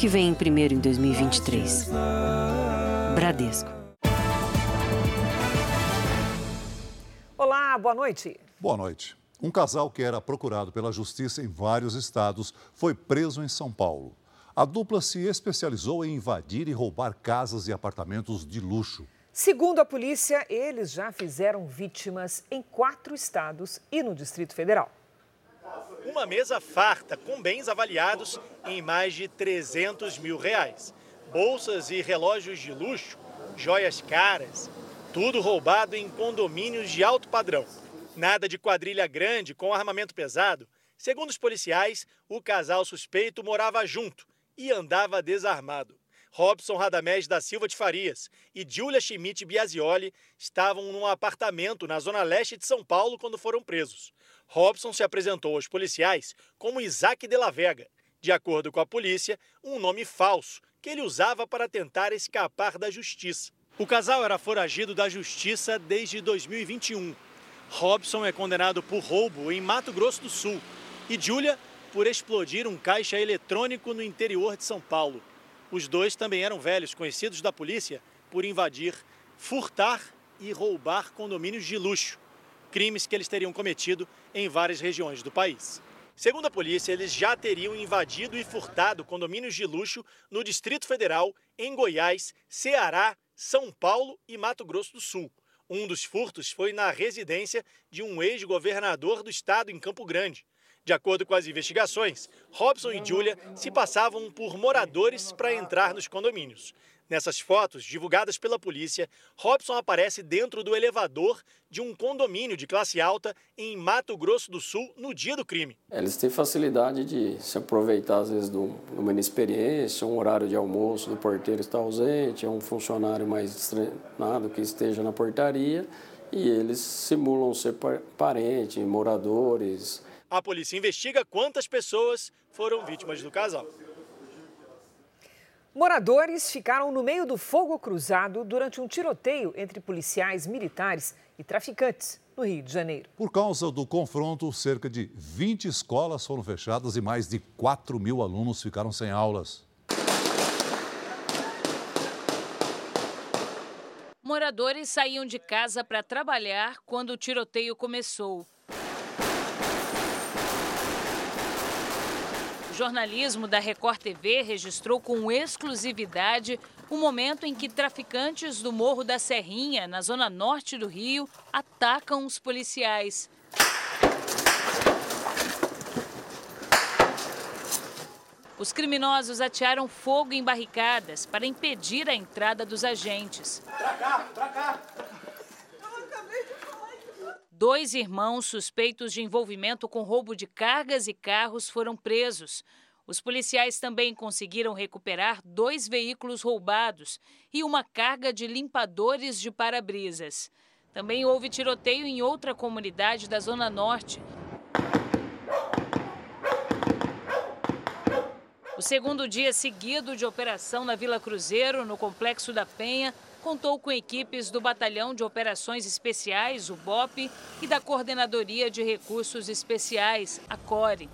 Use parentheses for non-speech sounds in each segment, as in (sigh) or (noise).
que vem primeiro em 2023. Bradesco. Olá, boa noite. Boa noite. Um casal que era procurado pela justiça em vários estados foi preso em São Paulo. A dupla se especializou em invadir e roubar casas e apartamentos de luxo. Segundo a polícia, eles já fizeram vítimas em quatro estados e no Distrito Federal. Uma mesa farta com bens avaliados em mais de 300 mil reais. Bolsas e relógios de luxo, joias caras, tudo roubado em condomínios de alto padrão. Nada de quadrilha grande com armamento pesado. Segundo os policiais, o casal suspeito morava junto e andava desarmado. Robson Radamés da Silva de Farias e Julia Schmidt Biasioli estavam num apartamento na zona leste de São Paulo quando foram presos. Robson se apresentou aos policiais como Isaac de la Vega, de acordo com a polícia, um nome falso que ele usava para tentar escapar da justiça. O casal era foragido da justiça desde 2021. Robson é condenado por roubo em Mato Grosso do Sul e Julia por explodir um caixa eletrônico no interior de São Paulo. Os dois também eram velhos conhecidos da polícia por invadir, furtar e roubar condomínios de luxo, crimes que eles teriam cometido em várias regiões do país. Segundo a polícia, eles já teriam invadido e furtado condomínios de luxo no Distrito Federal, em Goiás, Ceará, São Paulo e Mato Grosso do Sul. Um dos furtos foi na residência de um ex-governador do estado em Campo Grande. De acordo com as investigações, Robson e Julia se passavam por moradores para entrar nos condomínios. Nessas fotos, divulgadas pela polícia, Robson aparece dentro do elevador de um condomínio de classe alta em Mato Grosso do Sul no dia do crime. Eles têm facilidade de se aproveitar, às vezes, de uma inexperiência, um horário de almoço do porteiro está ausente, é um funcionário mais treinado que esteja na portaria e eles simulam ser parente, moradores, a polícia investiga quantas pessoas foram vítimas do casal. Moradores ficaram no meio do fogo cruzado durante um tiroteio entre policiais militares e traficantes no Rio de Janeiro. Por causa do confronto, cerca de 20 escolas foram fechadas e mais de 4 mil alunos ficaram sem aulas. Moradores saíam de casa para trabalhar quando o tiroteio começou. Jornalismo da Record TV registrou com exclusividade o momento em que traficantes do Morro da Serrinha, na zona norte do Rio, atacam os policiais. Os criminosos atearam fogo em barricadas para impedir a entrada dos agentes. Pra cá, pra cá. Dois irmãos suspeitos de envolvimento com roubo de cargas e carros foram presos. Os policiais também conseguiram recuperar dois veículos roubados e uma carga de limpadores de para-brisas. Também houve tiroteio em outra comunidade da Zona Norte. O segundo dia seguido de operação na Vila Cruzeiro, no Complexo da Penha, contou com equipes do Batalhão de Operações Especiais, o BOP, e da Coordenadoria de Recursos Especiais, a CORE.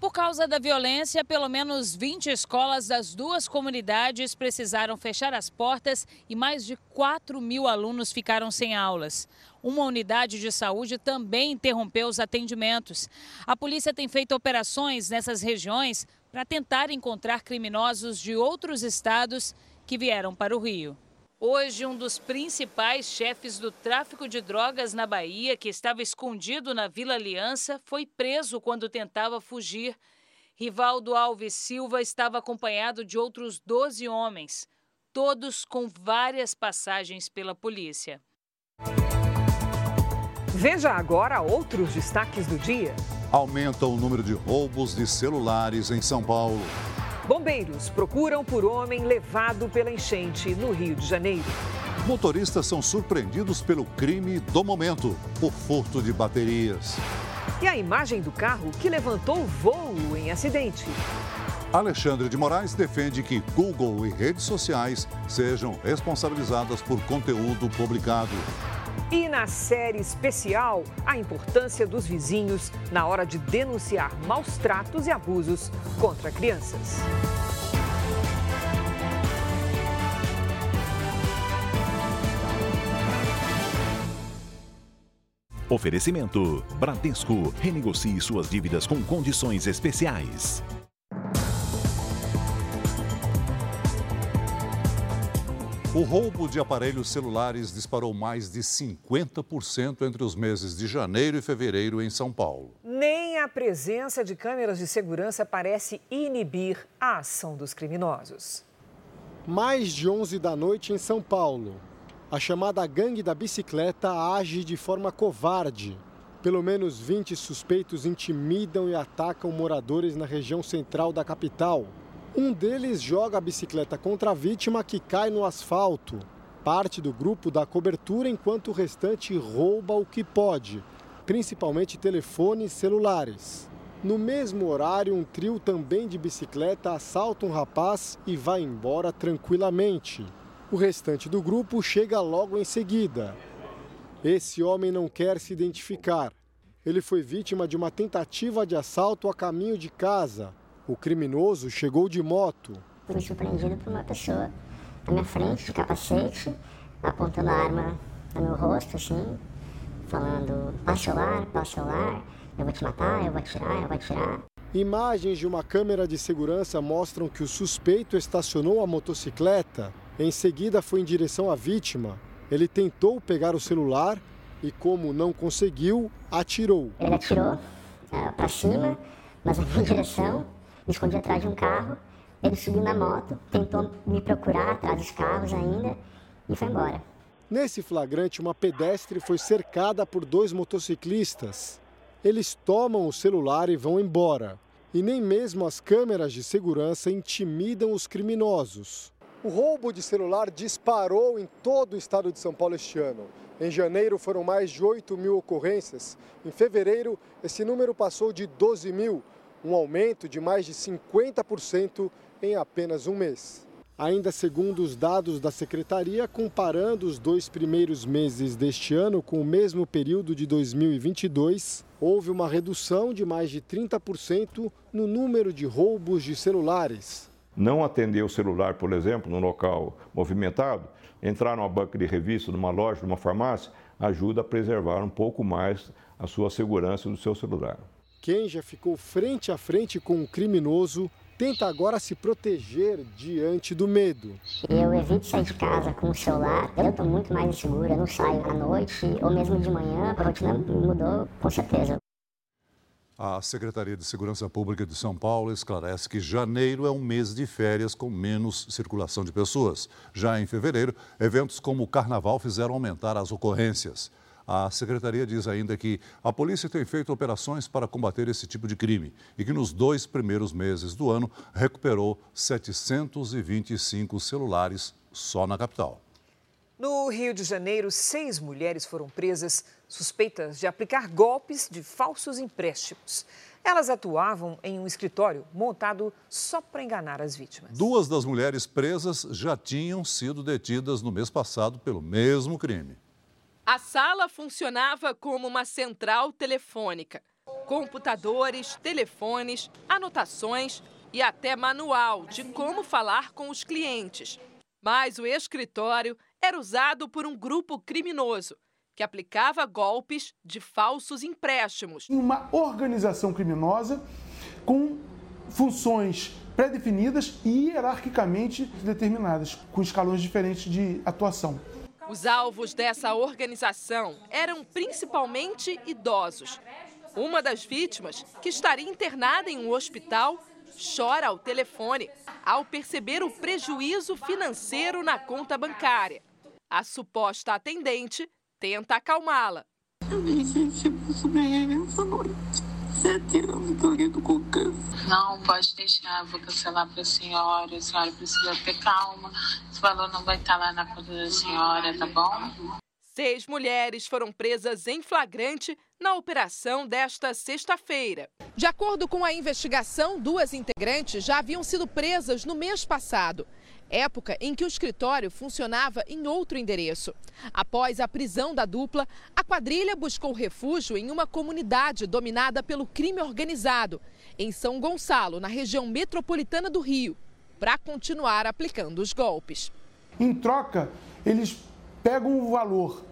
Por causa da violência, pelo menos 20 escolas das duas comunidades precisaram fechar as portas e mais de 4 mil alunos ficaram sem aulas. Uma unidade de saúde também interrompeu os atendimentos. A polícia tem feito operações nessas regiões para tentar encontrar criminosos de outros estados que vieram para o Rio. Hoje, um dos principais chefes do tráfico de drogas na Bahia, que estava escondido na Vila Aliança, foi preso quando tentava fugir. Rivaldo Alves Silva estava acompanhado de outros 12 homens, todos com várias passagens pela polícia. Veja agora outros destaques do dia. Aumenta o número de roubos de celulares em São Paulo. Bombeiros procuram por homem levado pela enchente no Rio de Janeiro. Motoristas são surpreendidos pelo crime do momento, o furto de baterias. E a imagem do carro que levantou voo em acidente. Alexandre de Moraes defende que Google e redes sociais sejam responsabilizadas por conteúdo publicado. E na série especial, a importância dos vizinhos na hora de denunciar maus tratos e abusos contra crianças. Oferecimento: Bradesco. Renegocie suas dívidas com condições especiais. O roubo de aparelhos celulares disparou mais de 50% entre os meses de janeiro e fevereiro em São Paulo. Nem a presença de câmeras de segurança parece inibir a ação dos criminosos. Mais de 11 da noite em São Paulo. A chamada gangue da bicicleta age de forma covarde. Pelo menos 20 suspeitos intimidam e atacam moradores na região central da capital. Um deles joga a bicicleta contra a vítima que cai no asfalto. Parte do grupo dá cobertura enquanto o restante rouba o que pode, principalmente telefones celulares. No mesmo horário, um trio também de bicicleta assalta um rapaz e vai embora tranquilamente. O restante do grupo chega logo em seguida. Esse homem não quer se identificar. Ele foi vítima de uma tentativa de assalto a caminho de casa. O criminoso chegou de moto. Fui surpreendido por uma pessoa na minha frente, de capacete, apontando a arma no meu rosto, assim, falando: passa celular, passa celular, eu vou te matar, eu vou atirar, eu vou atirar. Imagens de uma câmera de segurança mostram que o suspeito estacionou a motocicleta em seguida, foi em direção à vítima. Ele tentou pegar o celular e, como não conseguiu, atirou. Ele atirou é, para cima, mas na minha direção, me escondi atrás de um carro. Ele subiu na moto, tentou me procurar atrás dos carros ainda e foi embora. Nesse flagrante, uma pedestre foi cercada por dois motociclistas. Eles tomam o celular e vão embora. E nem mesmo as câmeras de segurança intimidam os criminosos. O roubo de celular disparou em todo o estado de São Paulo este ano. Em janeiro foram mais de 8 mil ocorrências. Em fevereiro, esse número passou de 12 mil, um aumento de mais de 50% em apenas um mês. Ainda segundo os dados da secretaria, comparando os dois primeiros meses deste ano com o mesmo período de 2022, houve uma redução de mais de 30% no número de roubos de celulares não atender o celular, por exemplo, num local movimentado, entrar numa banca de revista, numa loja, numa farmácia, ajuda a preservar um pouco mais a sua segurança do seu celular. Quem já ficou frente a frente com um criminoso tenta agora se proteger diante do medo. Eu evito sair de casa com o celular, eu estou muito mais insegura, eu não saio à noite ou mesmo de manhã, a rotina mudou com certeza. A Secretaria de Segurança Pública de São Paulo esclarece que janeiro é um mês de férias com menos circulação de pessoas. Já em fevereiro, eventos como o Carnaval fizeram aumentar as ocorrências. A secretaria diz ainda que a polícia tem feito operações para combater esse tipo de crime e que nos dois primeiros meses do ano recuperou 725 celulares só na capital. No Rio de Janeiro, seis mulheres foram presas suspeitas de aplicar golpes de falsos empréstimos. Elas atuavam em um escritório montado só para enganar as vítimas. Duas das mulheres presas já tinham sido detidas no mês passado pelo mesmo crime. A sala funcionava como uma central telefônica. Computadores, telefones, anotações e até manual de como falar com os clientes. Mas o escritório era usado por um grupo criminoso que aplicava golpes de falsos empréstimos. Uma organização criminosa com funções pré-definidas e hierarquicamente determinadas, com escalões diferentes de atuação. Os alvos dessa organização eram principalmente idosos. Uma das vítimas, que estaria internada em um hospital, chora ao telefone ao perceber o prejuízo financeiro na conta bancária. A suposta atendente tenta acalmá-la. Eu me senti ganhar essa noite. Sete anos correndo com câncer. Não, pode deixar, vou cancelar para a senhora. A senhora precisa ter calma. Esse valor não vai estar lá na conta da senhora, tá bom? Seis mulheres foram presas em flagrante na operação desta sexta-feira. De acordo com a investigação, duas integrantes já haviam sido presas no mês passado. Época em que o escritório funcionava em outro endereço. Após a prisão da dupla, a quadrilha buscou refúgio em uma comunidade dominada pelo crime organizado, em São Gonçalo, na região metropolitana do Rio, para continuar aplicando os golpes. Em troca, eles pegam o valor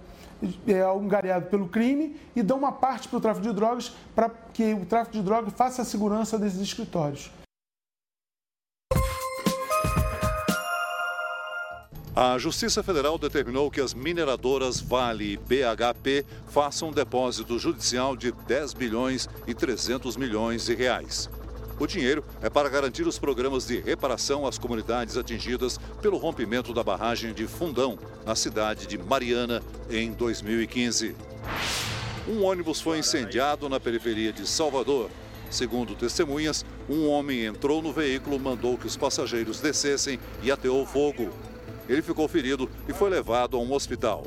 é, angariado pelo crime e dão uma parte para o tráfico de drogas para que o tráfico de drogas faça a segurança desses escritórios. A Justiça Federal determinou que as mineradoras Vale e BHP façam um depósito judicial de 10 bilhões e 300 milhões de reais. O dinheiro é para garantir os programas de reparação às comunidades atingidas pelo rompimento da barragem de Fundão, na cidade de Mariana, em 2015. Um ônibus foi incendiado na periferia de Salvador. Segundo testemunhas, um homem entrou no veículo, mandou que os passageiros descessem e ateou fogo. Ele ficou ferido e foi levado a um hospital.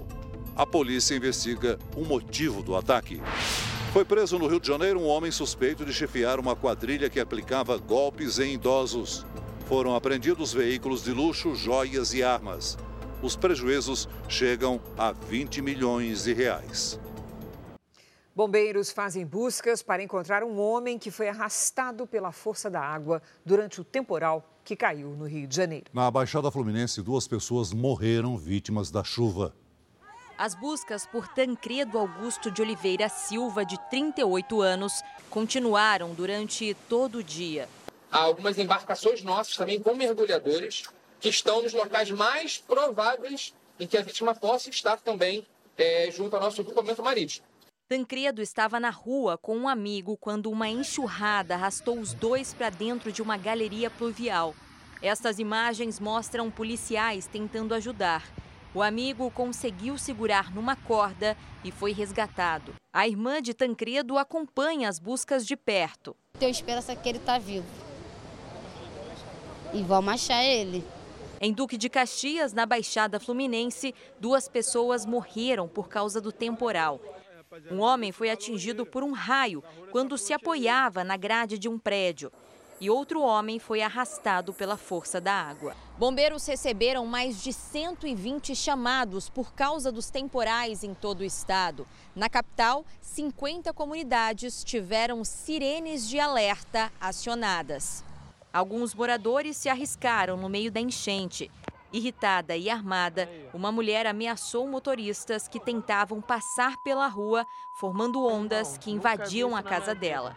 A polícia investiga o motivo do ataque. Foi preso no Rio de Janeiro um homem suspeito de chefiar uma quadrilha que aplicava golpes em idosos. Foram apreendidos veículos de luxo, joias e armas. Os prejuízos chegam a 20 milhões de reais. Bombeiros fazem buscas para encontrar um homem que foi arrastado pela força da água durante o temporal que caiu no Rio de Janeiro. Na Baixada Fluminense, duas pessoas morreram vítimas da chuva. As buscas por Tancredo Augusto de Oliveira Silva, de 38 anos, continuaram durante todo o dia. Há algumas embarcações nossas também com mergulhadores que estão nos locais mais prováveis em que a vítima possa estar também é, junto ao nosso grupamento marítimo. Tancredo estava na rua com um amigo quando uma enxurrada arrastou os dois para dentro de uma galeria pluvial. Estas imagens mostram policiais tentando ajudar. O amigo conseguiu segurar numa corda e foi resgatado. A irmã de Tancredo acompanha as buscas de perto. Tenho esperança que ele está vivo. E vamos achar ele. Em Duque de Caxias, na Baixada Fluminense, duas pessoas morreram por causa do temporal. Um homem foi atingido por um raio quando se apoiava na grade de um prédio. E outro homem foi arrastado pela força da água. Bombeiros receberam mais de 120 chamados por causa dos temporais em todo o estado. Na capital, 50 comunidades tiveram sirenes de alerta acionadas. Alguns moradores se arriscaram no meio da enchente. Irritada e armada, uma mulher ameaçou motoristas que tentavam passar pela rua, formando ondas que invadiam a casa dela.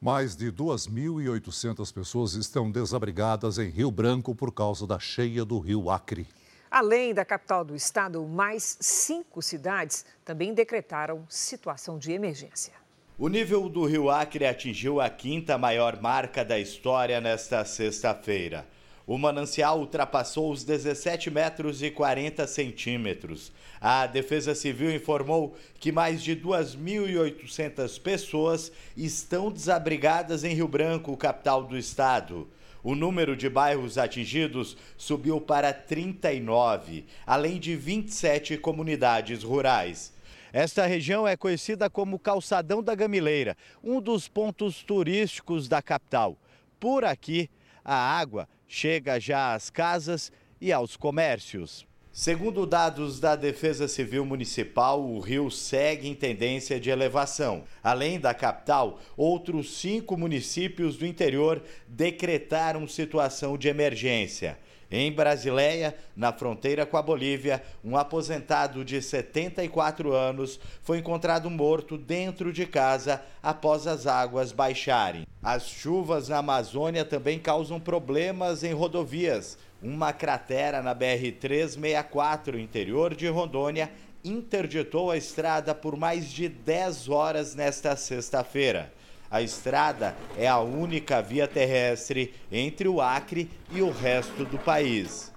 Mais de 2.800 pessoas estão desabrigadas em Rio Branco por causa da cheia do rio Acre. Além da capital do estado, mais cinco cidades também decretaram situação de emergência. O nível do rio Acre atingiu a quinta maior marca da história nesta sexta-feira. O manancial ultrapassou os 17 metros e 40 centímetros. A Defesa Civil informou que mais de 2.800 pessoas estão desabrigadas em Rio Branco, capital do estado. O número de bairros atingidos subiu para 39, além de 27 comunidades rurais. Esta região é conhecida como Calçadão da Gamileira, um dos pontos turísticos da capital. Por aqui, a água chega já às casas e aos comércios. Segundo dados da Defesa Civil Municipal, o rio segue em tendência de elevação. Além da capital, outros cinco municípios do interior decretaram situação de emergência. Em Brasileia, na fronteira com a Bolívia, um aposentado de 74 anos foi encontrado morto dentro de casa após as águas baixarem. As chuvas na Amazônia também causam problemas em rodovias. Uma cratera na BR-364, interior de Rondônia, interditou a estrada por mais de 10 horas nesta sexta-feira. A estrada é a única via terrestre entre o Acre e o resto do país.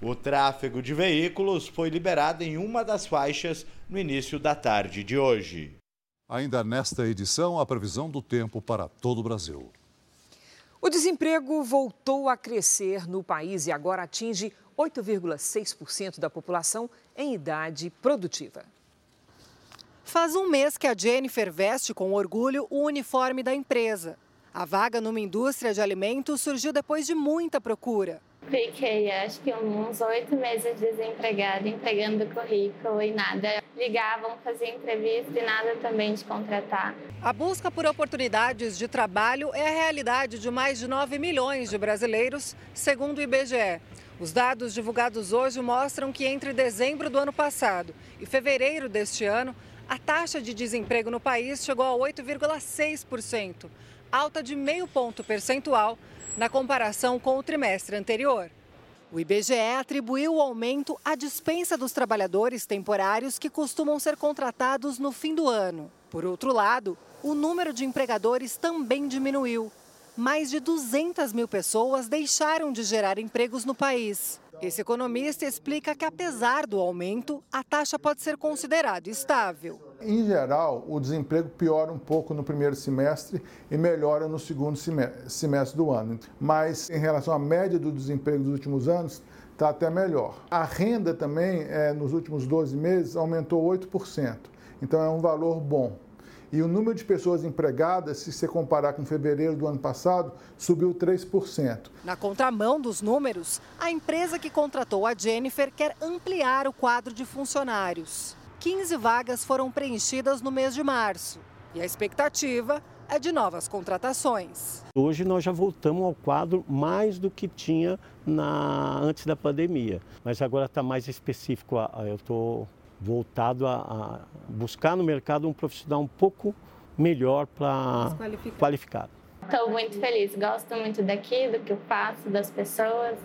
O tráfego de veículos foi liberado em uma das faixas no início da tarde de hoje. Ainda nesta edição, a previsão do tempo para todo o Brasil. O desemprego voltou a crescer no país e agora atinge 8,6% da população em idade produtiva. Faz um mês que a Jennifer veste com orgulho o uniforme da empresa. A vaga numa indústria de alimentos surgiu depois de muita procura. Fiquei, acho que uns oito meses desempregada, entregando currículo e nada. Ligavam, faziam entrevista e nada também de contratar. A busca por oportunidades de trabalho é a realidade de mais de 9 milhões de brasileiros, segundo o IBGE. Os dados divulgados hoje mostram que entre dezembro do ano passado e fevereiro deste ano, a taxa de desemprego no país chegou a 8,6%, alta de meio ponto percentual na comparação com o trimestre anterior. O IBGE atribuiu o aumento à dispensa dos trabalhadores temporários que costumam ser contratados no fim do ano. Por outro lado, o número de empregadores também diminuiu. Mais de 200 mil pessoas deixaram de gerar empregos no país. Esse economista explica que, apesar do aumento, a taxa pode ser considerada estável. Em geral, o desemprego piora um pouco no primeiro semestre e melhora no segundo semestre do ano. Mas, em relação à média do desemprego dos últimos anos, está até melhor. A renda também, é, nos últimos 12 meses, aumentou 8%. Então, é um valor bom. E o número de pessoas empregadas, se você comparar com fevereiro do ano passado, subiu 3%. Na contramão dos números, a empresa que contratou a Jennifer quer ampliar o quadro de funcionários. 15 vagas foram preenchidas no mês de março. E a expectativa é de novas contratações. Hoje nós já voltamos ao quadro mais do que tinha na, antes da pandemia, mas agora está mais específico. Eu estou voltado a, a, buscar no mercado um profissional um pouco melhor para qualificado. Estou muito feliz, gosto muito daqui, do que eu faço, das pessoas.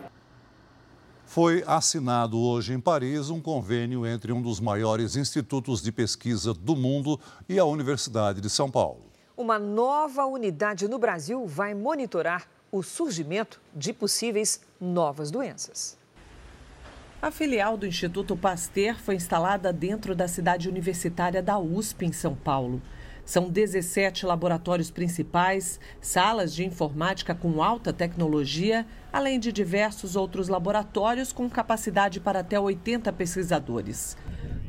Foi assinado hoje em Paris um convênio entre um dos maiores institutos de pesquisa do mundo e a Universidade de São Paulo. Uma nova unidade no Brasil vai monitorar o surgimento de possíveis novas doenças. A filial do Instituto Pasteur foi instalada dentro da cidade universitária da USP, em São Paulo. São 17 laboratórios principais, salas de informática com alta tecnologia, além de diversos outros laboratórios com capacidade para até 80 pesquisadores.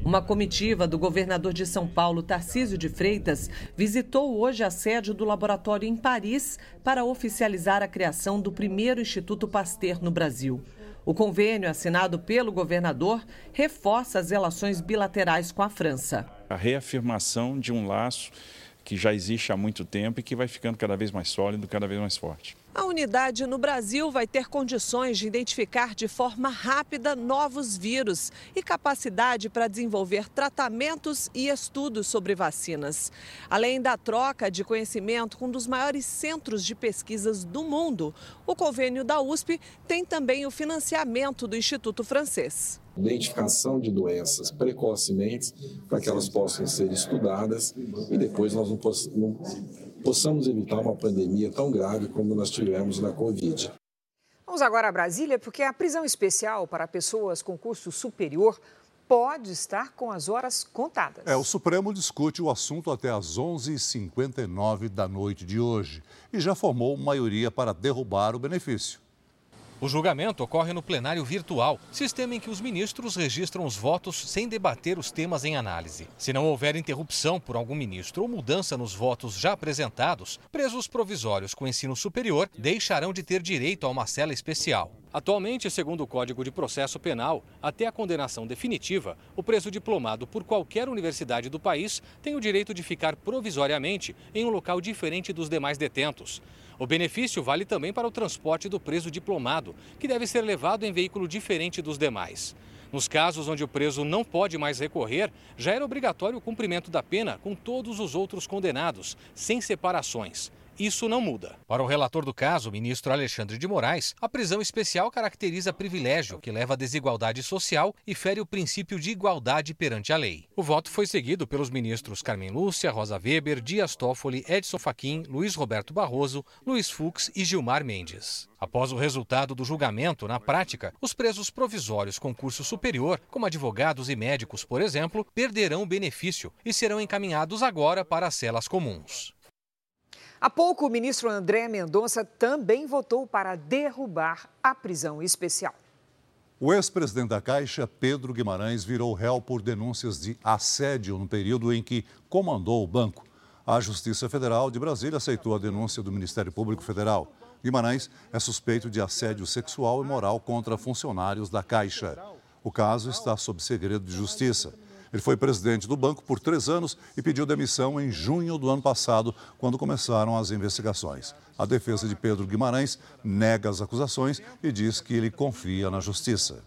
Uma comitiva do governador de São Paulo, Tarcísio de Freitas, visitou hoje a sede do laboratório em Paris para oficializar a criação do primeiro Instituto Pasteur no Brasil. O convênio assinado pelo governador reforça as relações bilaterais com a França. A reafirmação de um laço que já existe há muito tempo e que vai ficando cada vez mais sólido, cada vez mais forte. A unidade no Brasil vai ter condições de identificar de forma rápida novos vírus e capacidade para desenvolver tratamentos e estudos sobre vacinas. Além da troca de conhecimento com um dos maiores centros de pesquisas do mundo, o convênio da USP tem também o financiamento do Instituto Francês identificação de doenças precocemente para que elas possam ser estudadas e depois nós não, possamos evitar uma pandemia tão grave como nós tivemos na Covid. Vamos agora a Brasília, porque a prisão especial para pessoas com curso superior pode estar com as horas contadas. É, o Supremo discute o assunto até às 11h59 da noite de hoje e já formou maioria para derrubar o benefício. O julgamento ocorre no plenário virtual, sistema em que os ministros registram os votos sem debater os temas em análise. Se não houver interrupção por algum ministro ou mudança nos votos já apresentados, presos provisórios com ensino superior deixarão de ter direito a uma cela especial. Atualmente, segundo o Código de Processo Penal, até a condenação definitiva, o preso diplomado por qualquer universidade do país tem o direito de ficar provisoriamente em um local diferente dos demais detentos. O benefício vale também para o transporte do preso diplomado, que deve ser levado em veículo diferente dos demais. Nos casos onde o preso não pode mais recorrer, já era obrigatório o cumprimento da pena com todos os outros condenados, sem separações. Isso não muda. Para o relator do caso, o ministro Alexandre de Moraes, a prisão especial caracteriza privilégio que leva à desigualdade social e fere o princípio de igualdade perante a lei. O voto foi seguido pelos ministros Carmen Lúcia, Rosa Weber, Dias Toffoli, Edson Fachin, Luiz Roberto Barroso, Luiz Fux e Gilmar Mendes. Após o resultado do julgamento, na prática, os presos provisórios com curso superior, como advogados e médicos, por exemplo, perderão o benefício e serão encaminhados agora para as celas comuns. Há pouco, o ministro André Mendonça também votou para derrubar a prisão especial. O ex-presidente da Caixa, Pedro Guimarães, virou réu por denúncias de assédio no período em que comandou o banco. A Justiça Federal de Brasília aceitou a denúncia do Ministério Público Federal. Guimarães é suspeito de assédio sexual e moral contra funcionários da Caixa. O caso está sob segredo de justiça. Ele foi presidente do banco por três anos e pediu demissão em junho do ano passado, quando começaram as investigações. A defesa de Pedro Guimarães nega as acusações e diz que ele confia na justiça.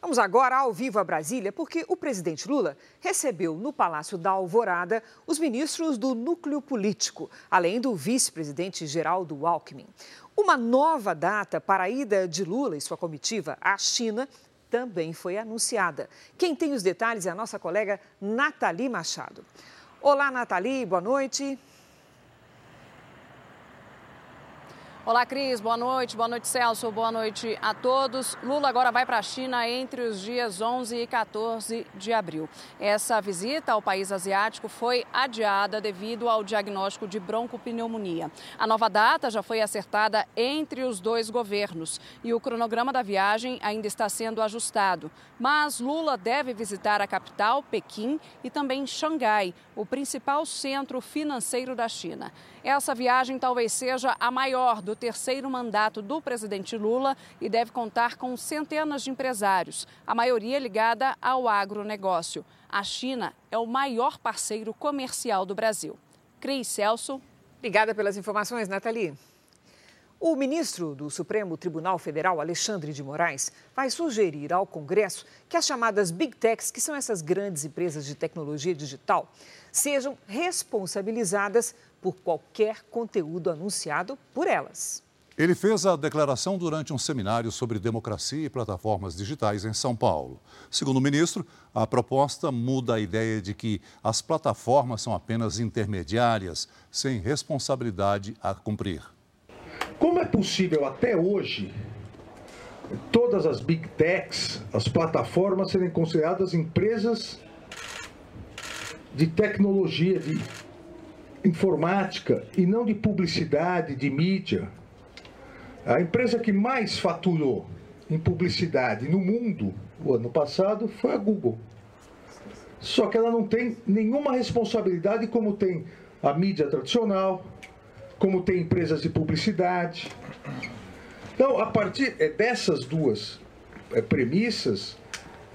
Vamos agora ao vivo a Brasília, porque o presidente Lula recebeu no Palácio da Alvorada os ministros do núcleo político, além do vice-presidente Geraldo Alckmin. Uma nova data para a ida de Lula e sua comitiva à China também foi anunciada. Quem tem os detalhes é a nossa colega Nathalie Machado. Olá, Nathalie, boa noite. Olá, Cris. Boa noite. Boa noite, Celso. Boa noite a todos. Lula agora vai para a China entre os dias 11 e 14 de abril. Essa visita ao país asiático foi adiada devido ao diagnóstico de broncopneumonia. A nova data já foi acertada entre os dois governos e o cronograma da viagem ainda está sendo ajustado. Mas Lula deve visitar a capital, Pequim, e também Xangai, o principal centro financeiro da China. Essa viagem talvez seja a maior do terceiro mandato do presidente Lula e deve contar com centenas de empresários, a maioria ligada ao agronegócio. A China é o maior parceiro comercial do Brasil. Cris Celso. Obrigada pelas informações, Nathalie. O ministro do Supremo Tribunal Federal, Alexandre de Moraes, vai sugerir ao Congresso que as chamadas Big Techs, que são essas grandes empresas de tecnologia digital, sejam responsabilizadas por qualquer conteúdo anunciado por elas. Ele fez a declaração durante um seminário sobre democracia e plataformas digitais em São Paulo. Segundo o ministro, a proposta muda a ideia de que as plataformas são apenas intermediárias, sem responsabilidade a cumprir. Como é possível até hoje todas as big techs, as plataformas serem consideradas empresas de tecnologia, de informática e não de publicidade, de mídia. A empresa que mais faturou em publicidade no mundo o ano passado foi a Google. Só que ela não tem nenhuma responsabilidade como tem a mídia tradicional, como tem empresas de publicidade. Então, a partir é, dessas duas é, premissas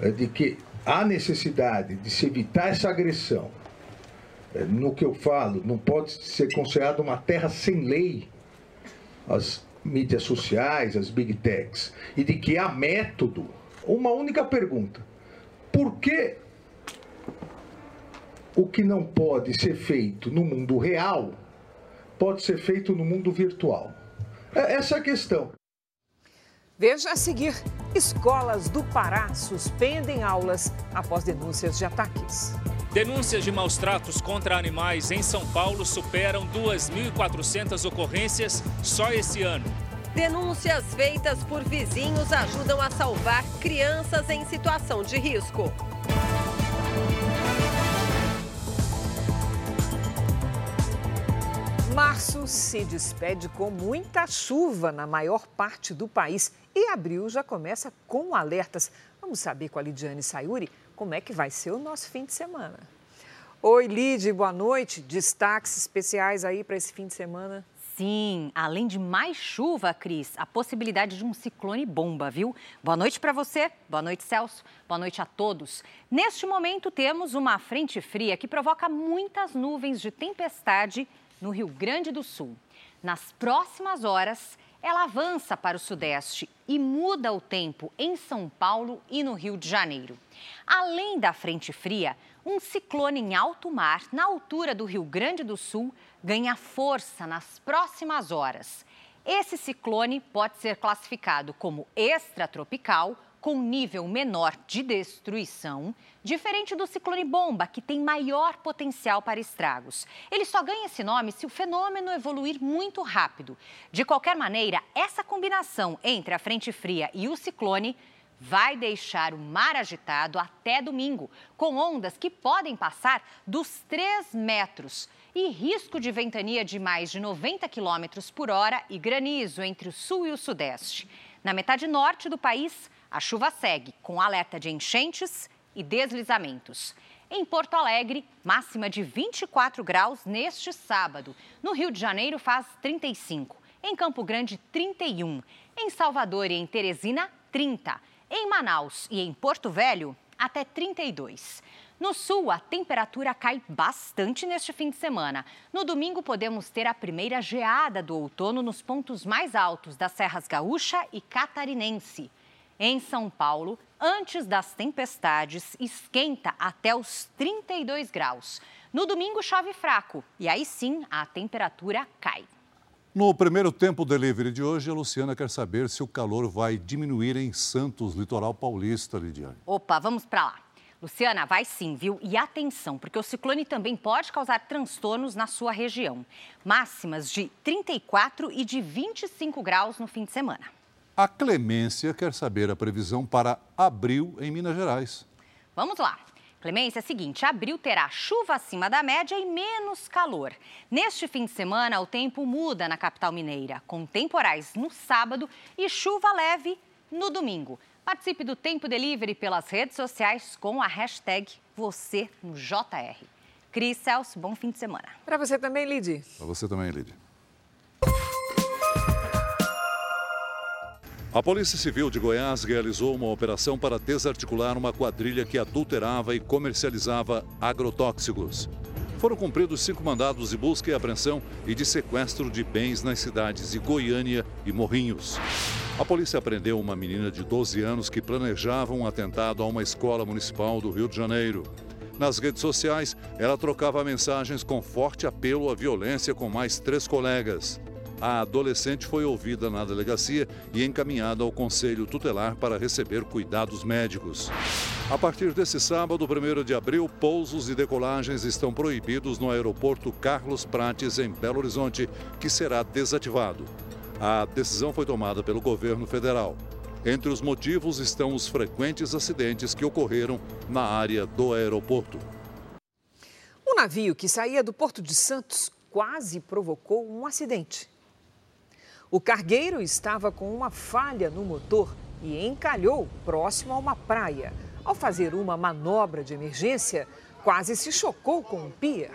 é, de que há necessidade de se evitar essa agressão no que eu falo, não pode ser considerado uma terra sem lei as mídias sociais, as big techs, e de que há método. Uma única pergunta: por que o que não pode ser feito no mundo real pode ser feito no mundo virtual? É, essa é a questão. Veja a seguir: escolas do Pará suspendem aulas após denúncias de ataques. Denúncias de maus tratos contra animais em São Paulo superam 2.400 ocorrências só esse ano. Denúncias feitas por vizinhos ajudam a salvar crianças em situação de risco. Março se despede com muita chuva na maior parte do país e abril já começa com alertas. Vamos saber com a Lidiane Sayuri como é que vai ser o nosso fim de semana. Oi, Lid, boa noite. Destaques especiais aí para esse fim de semana? Sim, além de mais chuva, Cris, a possibilidade de um ciclone bomba, viu? Boa noite para você, boa noite, Celso, boa noite a todos. Neste momento, temos uma frente fria que provoca muitas nuvens de tempestade no Rio Grande do Sul. Nas próximas horas, ela avança para o sudeste e muda o tempo em São Paulo e no Rio de Janeiro. Além da frente fria, um ciclone em alto mar, na altura do Rio Grande do Sul, ganha força nas próximas horas. Esse ciclone pode ser classificado como extratropical com nível menor de destruição, diferente do ciclone bomba, que tem maior potencial para estragos. Ele só ganha esse nome se o fenômeno evoluir muito rápido. De qualquer maneira, essa combinação entre a frente fria e o ciclone vai deixar o mar agitado até domingo, com ondas que podem passar dos 3 metros e risco de ventania de mais de 90 quilômetros por hora e granizo entre o sul e o sudeste. Na metade norte do país, a chuva segue com alerta de enchentes e deslizamentos. Em Porto Alegre, máxima de 24 graus neste sábado. No Rio de Janeiro, faz 35. Em Campo Grande, 31. Em Salvador e em Teresina, 30. Em Manaus e em Porto Velho, até 32. No sul, a temperatura cai bastante neste fim de semana. No domingo, podemos ter a primeira geada do outono nos pontos mais altos das Serras Gaúcha e Catarinense. Em São Paulo, antes das tempestades, esquenta até os 32 graus. No domingo, chove fraco e aí sim a temperatura cai. No primeiro tempo delivery de hoje, a Luciana quer saber se o calor vai diminuir em Santos, litoral paulista, Lidiane. Opa, vamos para lá. Luciana, vai sim, viu? E atenção, porque o ciclone também pode causar transtornos na sua região. Máximas de 34 e de 25 graus no fim de semana. A Clemência quer saber a previsão para abril em Minas Gerais. Vamos lá. Clemência, é o seguinte: abril terá chuva acima da média e menos calor. Neste fim de semana, o tempo muda na capital mineira, com temporais no sábado e chuva leve no domingo. Participe do Tempo Delivery pelas redes sociais com a hashtag você no JR. Cris Celso, bom fim de semana. Para você também, Lid. Para você também, Lid. A Polícia Civil de Goiás realizou uma operação para desarticular uma quadrilha que adulterava e comercializava agrotóxicos. Foram cumpridos cinco mandados de busca e apreensão e de sequestro de bens nas cidades de Goiânia e Morrinhos. A polícia prendeu uma menina de 12 anos que planejava um atentado a uma escola municipal do Rio de Janeiro. Nas redes sociais, ela trocava mensagens com forte apelo à violência com mais três colegas. A adolescente foi ouvida na delegacia e encaminhada ao Conselho Tutelar para receber cuidados médicos. A partir desse sábado, 1 de abril, pousos e decolagens estão proibidos no aeroporto Carlos Prates, em Belo Horizonte, que será desativado. A decisão foi tomada pelo governo federal. Entre os motivos estão os frequentes acidentes que ocorreram na área do aeroporto. Um navio que saía do Porto de Santos quase provocou um acidente. O cargueiro estava com uma falha no motor e encalhou próximo a uma praia. Ao fazer uma manobra de emergência, quase se chocou com um pier.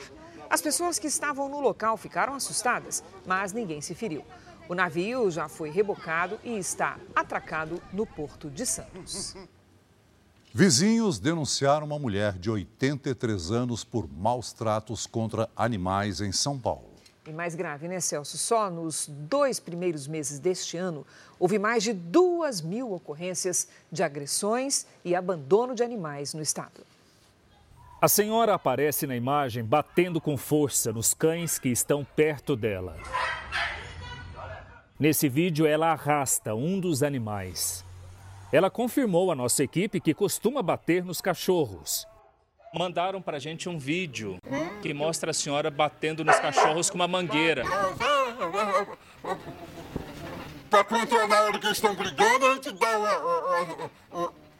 As pessoas que estavam no local ficaram assustadas, mas ninguém se feriu. O navio já foi rebocado e está atracado no Porto de Santos. Vizinhos denunciaram uma mulher de 83 anos por maus tratos contra animais em São Paulo. E mais grave, né, Celso? Só nos dois primeiros meses deste ano, houve mais de duas mil ocorrências de agressões e abandono de animais no estado. A senhora aparece na imagem batendo com força nos cães que estão perto dela. Nesse vídeo, ela arrasta um dos animais. Ela confirmou à nossa equipe que costuma bater nos cachorros. Mandaram para a gente um vídeo que mostra a senhora batendo nos cachorros com uma mangueira. Para controlar a hora que estão brigando, a gente dá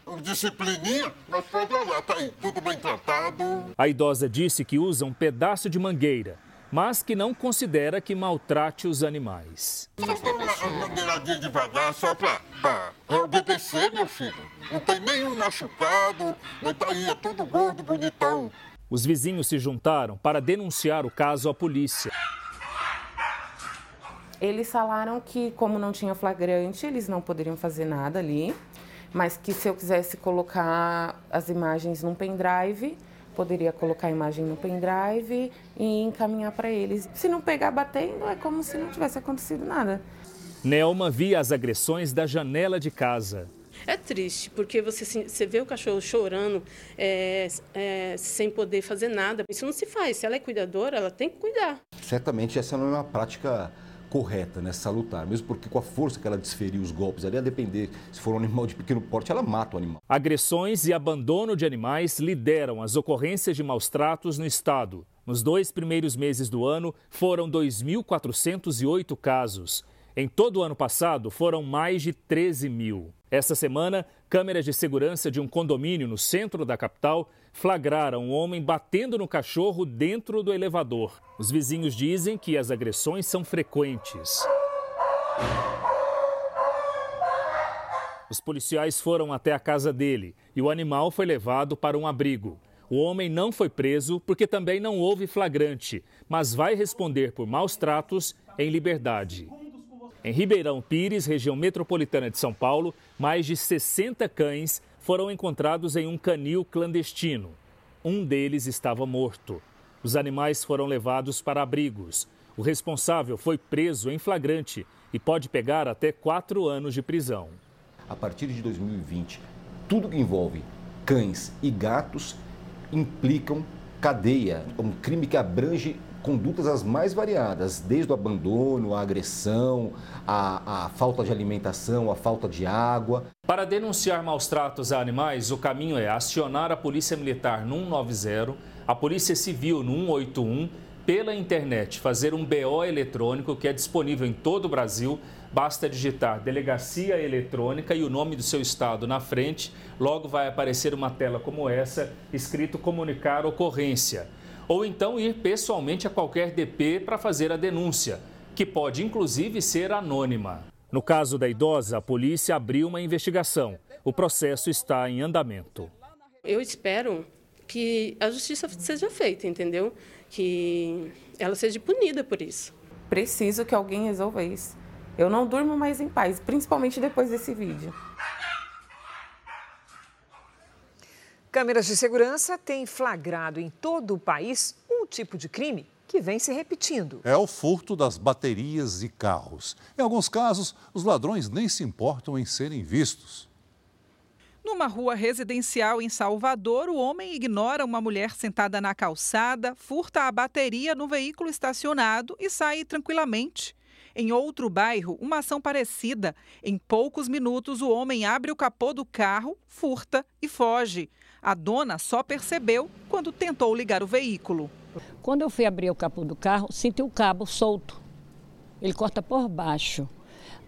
uma disciplininha, mas pode olhar, tá aí, tudo bem tratado. A idosa disse que usa um pedaço de mangueira mas que não considera que maltrate os animais. Devagar, só para obedecer, meu filho. Não tem nenhum machucado, mas tá aí, é tudo gordo, bonitão. Os vizinhos se juntaram para denunciar o caso à polícia. Eles falaram que, como não tinha flagrante, eles não poderiam fazer nada ali, mas que se eu quisesse colocar as imagens num pendrive, poderia colocar a imagem no pendrive e encaminhar para eles. Se não pegar batendo, é como se não tivesse acontecido nada. Nelma via as agressões da janela de casa. É triste, porque você, você vê o cachorro chorando é, é, sem poder fazer nada. Isso não se faz. Se ela é cuidadora, ela tem que cuidar. Certamente essa não é uma prática correta, né, salutar, mesmo porque com a força que ela desferia os golpes ali, a depender, se for um animal de pequeno porte, ela mata o animal. Agressões e abandono de animais lideram as ocorrências de maus tratos no estado. Nos dois primeiros meses do ano, foram 2.408 casos. Em todo o ano passado, foram mais de 13 mil. Essa semana, câmeras de segurança de um condomínio no centro da capital flagraram um homem batendo no cachorro dentro do elevador. Os vizinhos dizem que as agressões são frequentes. Os policiais foram até a casa dele e o animal foi levado para um abrigo. O homem não foi preso porque também não houve flagrante, mas vai responder por maus tratos em liberdade. Em Ribeirão Pires, região metropolitana de São Paulo, mais de 60 cães foram encontrados em um canil clandestino. Um deles estava morto. Os animais foram levados para abrigos. O responsável foi preso em flagrante e pode pegar até quatro anos de prisão. A partir de 2020, tudo que envolve cães e gatos implicam cadeia, um crime que abrange condutas as mais variadas, desde o abandono, a agressão, a, a, falta de alimentação, a falta de água. Para denunciar maus tratos a animais, o caminho é acionar a Polícia Militar no 190, a Polícia Civil no 181, pela internet, fazer um BO eletrônico que é disponível em todo o Brasil. Basta digitar Delegacia Eletrônica e o nome do seu estado na frente. Logo vai aparecer uma tela como essa, escrito Comunicar Ocorrência ou então ir pessoalmente a qualquer DP para fazer a denúncia, que pode inclusive ser anônima. No caso da idosa, a polícia abriu uma investigação. O processo está em andamento. Eu espero que a justiça seja feita, entendeu? Que ela seja punida por isso. Preciso que alguém resolva isso. Eu não durmo mais em paz, principalmente depois desse vídeo. Câmeras de segurança têm flagrado em todo o país um tipo de crime que vem se repetindo. É o furto das baterias de carros. Em alguns casos, os ladrões nem se importam em serem vistos. Numa rua residencial em Salvador, o homem ignora uma mulher sentada na calçada, furta a bateria no veículo estacionado e sai tranquilamente. Em outro bairro, uma ação parecida. Em poucos minutos, o homem abre o capô do carro, furta e foge. A dona só percebeu quando tentou ligar o veículo. Quando eu fui abrir o capô do carro, senti o cabo solto. Ele corta por baixo.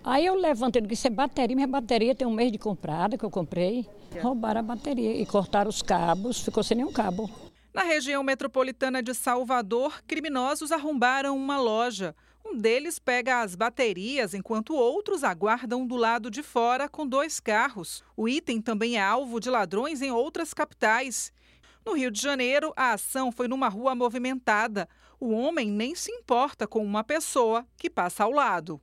Aí eu levantei, disse, é bateria, minha bateria tem um mês de comprada que eu comprei. Roubaram a bateria e cortaram os cabos, ficou sem nenhum cabo. Na região metropolitana de Salvador, criminosos arrombaram uma loja. Um deles pega as baterias, enquanto outros aguardam do lado de fora com dois carros. O item também é alvo de ladrões em outras capitais. No Rio de Janeiro, a ação foi numa rua movimentada. O homem nem se importa com uma pessoa que passa ao lado.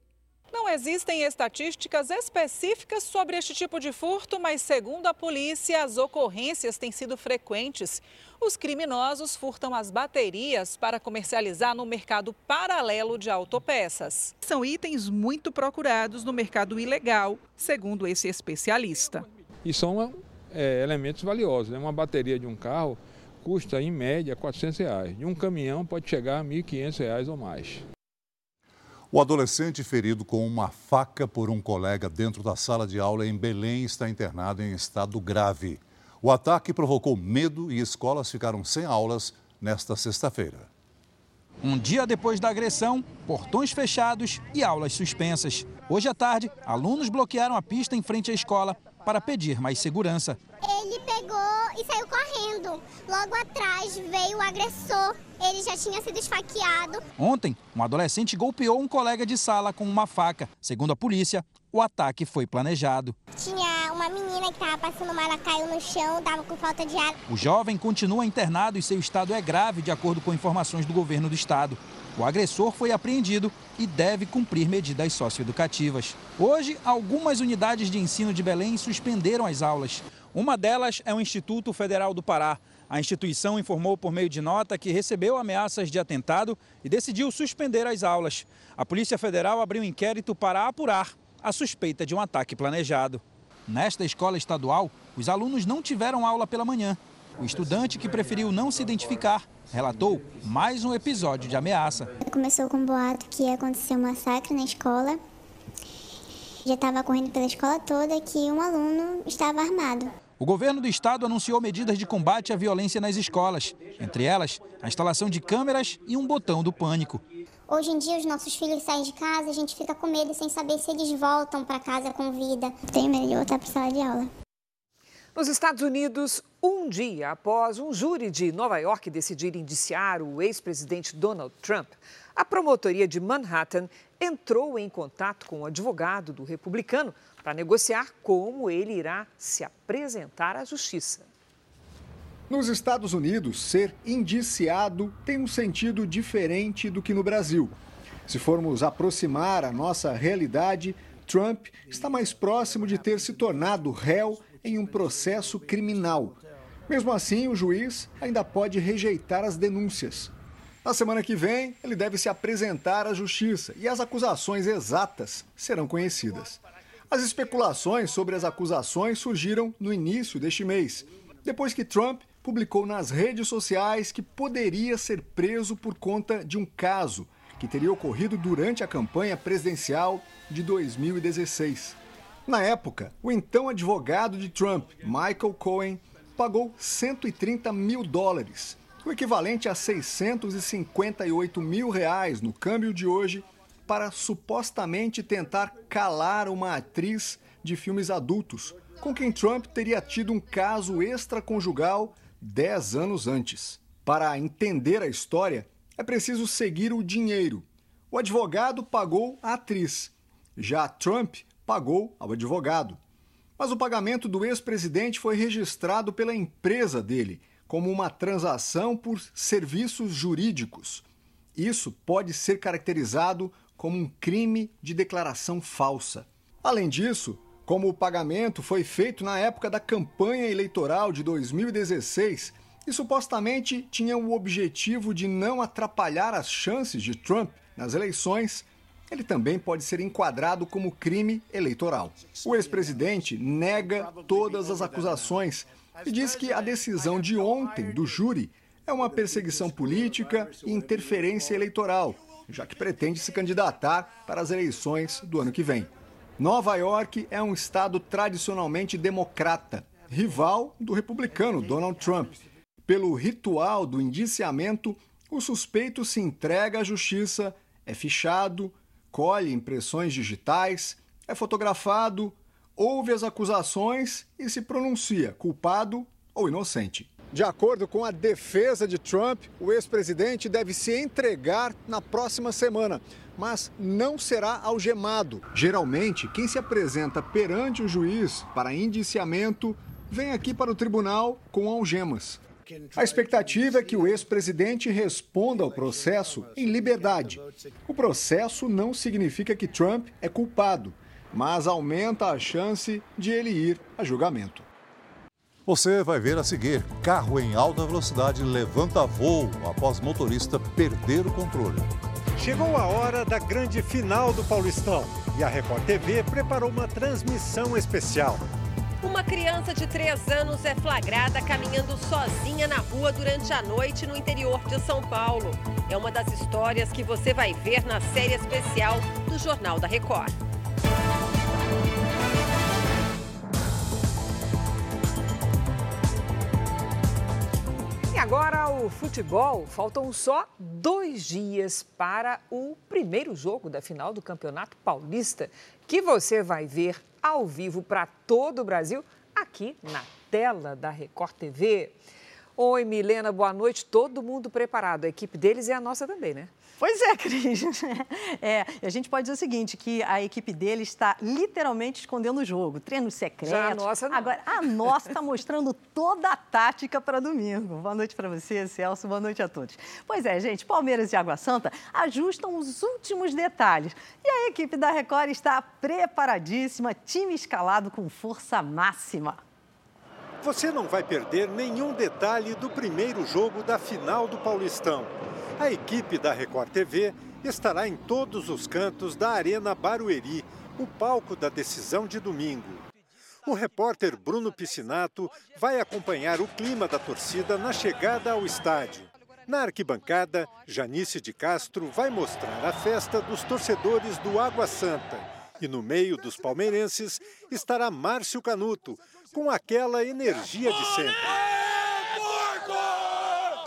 Não existem estatísticas específicas sobre este tipo de furto, mas, segundo a polícia, as ocorrências têm sido frequentes. Os criminosos furtam as baterias para comercializar no mercado paralelo de autopeças. São itens muito procurados no mercado ilegal, segundo esse especialista. E são é, elementos valiosos. Né? Uma bateria de um carro custa, em média, 400 reais. De um caminhão pode chegar a R$ 1.500 ou mais. O adolescente ferido com uma faca por um colega dentro da sala de aula em Belém está internado em estado grave. O ataque provocou medo e escolas ficaram sem aulas nesta sexta-feira. Um dia depois da agressão, portões fechados e aulas suspensas. Hoje à tarde, alunos bloquearam a pista em frente à escola para pedir mais segurança. Ele pegou e saiu correndo. Logo atrás veio o agressor. Ele já tinha sido esfaqueado. Ontem, um adolescente golpeou um colega de sala com uma faca. Segundo a polícia, o ataque foi planejado. Tinha uma menina que estava passando mal, ela caiu no chão, estava com falta de ar. O jovem continua internado e seu estado é grave, de acordo com informações do governo do estado. O agressor foi apreendido e deve cumprir medidas socioeducativas. Hoje, algumas unidades de ensino de Belém suspenderam as aulas. Uma delas é o Instituto Federal do Pará. A instituição informou por meio de nota que recebeu ameaças de atentado e decidiu suspender as aulas. A Polícia Federal abriu um inquérito para apurar a suspeita de um ataque planejado. Nesta escola estadual, os alunos não tiveram aula pela manhã. O estudante que preferiu não se identificar relatou mais um episódio de ameaça. Começou com um boato que ia acontecer um massacre na escola. Já estava correndo pela escola toda que um aluno estava armado. O governo do estado anunciou medidas de combate à violência nas escolas, entre elas a instalação de câmeras e um botão do pânico. Hoje em dia, os nossos filhos saem de casa, a gente fica com medo sem saber se eles voltam para casa com vida. Tenho medo de voltar para a sala de aula. Nos Estados Unidos, um dia após um júri de Nova York decidir indiciar o ex-presidente Donald Trump, a promotoria de Manhattan entrou em contato com o advogado do republicano para negociar como ele irá se apresentar à justiça. Nos Estados Unidos, ser indiciado tem um sentido diferente do que no Brasil. Se formos aproximar a nossa realidade, Trump está mais próximo de ter se tornado réu em um processo criminal. Mesmo assim, o juiz ainda pode rejeitar as denúncias. Na semana que vem, ele deve se apresentar à justiça e as acusações exatas serão conhecidas. As especulações sobre as acusações surgiram no início deste mês, depois que Trump publicou nas redes sociais que poderia ser preso por conta de um caso que teria ocorrido durante a campanha presidencial de 2016. Na época, o então advogado de Trump, Michael Cohen, pagou 130 mil dólares, o equivalente a 658 mil reais no câmbio de hoje, para supostamente tentar calar uma atriz de filmes adultos, com quem Trump teria tido um caso extraconjugal dez anos antes. Para entender a história, é preciso seguir o dinheiro. O advogado pagou a atriz, já Trump pagou ao advogado. Mas o pagamento do ex-presidente foi registrado pela empresa dele como uma transação por serviços jurídicos. Isso pode ser caracterizado como um crime de declaração falsa. Além disso, como o pagamento foi feito na época da campanha eleitoral de 2016, e supostamente tinha o objetivo de não atrapalhar as chances de Trump nas eleições, ele também pode ser enquadrado como crime eleitoral. O ex-presidente nega todas as acusações e diz que a decisão de ontem do júri é uma perseguição política e interferência eleitoral, já que pretende se candidatar para as eleições do ano que vem. Nova York é um estado tradicionalmente democrata, rival do republicano Donald Trump, pelo ritual do indiciamento, o suspeito se entrega à justiça, é fichado, colhe impressões digitais, é fotografado, ouve as acusações e se pronuncia culpado ou inocente. De acordo com a defesa de Trump, o ex-presidente deve se entregar na próxima semana, mas não será algemado. Geralmente, quem se apresenta perante o juiz para indiciamento vem aqui para o tribunal com algemas. A expectativa é que o ex-presidente responda ao processo em liberdade. O processo não significa que Trump é culpado, mas aumenta a chance de ele ir a julgamento. Você vai ver a seguir: carro em alta velocidade levanta voo após motorista perder o controle. Chegou a hora da grande final do Paulistão e a Record TV preparou uma transmissão especial. Uma criança de 3 anos é flagrada caminhando sozinha na rua durante a noite no interior de São Paulo. É uma das histórias que você vai ver na série especial do Jornal da Record. E agora o futebol. Faltam só dois dias para o primeiro jogo da final do Campeonato Paulista, que você vai ver ao vivo para todo o Brasil, aqui na tela da Record TV. Oi, Milena, boa noite. Todo mundo preparado. A equipe deles e a nossa também, né? Pois é, (laughs) Cris. É, a gente pode dizer o seguinte, que a equipe dele está literalmente escondendo o jogo. Treinos secretos. Já a nossa não. Agora, a nossa está mostrando toda a tática para domingo. Boa noite para você, Celso. Boa noite a todos. Pois é, gente, Palmeiras e Água Santa ajustam os últimos detalhes. E a equipe da Record está preparadíssima, time escalado com força máxima. Você não vai perder nenhum detalhe do primeiro jogo da final do Paulistão. A equipe da Record TV estará em todos os cantos da Arena Barueri, o palco da decisão de domingo. O repórter Bruno Piscinato vai acompanhar o clima da torcida na chegada ao estádio. Na arquibancada, Janice de Castro vai mostrar a festa dos torcedores do Água Santa. E no meio dos palmeirenses estará Márcio Canuto, com aquela energia de sempre.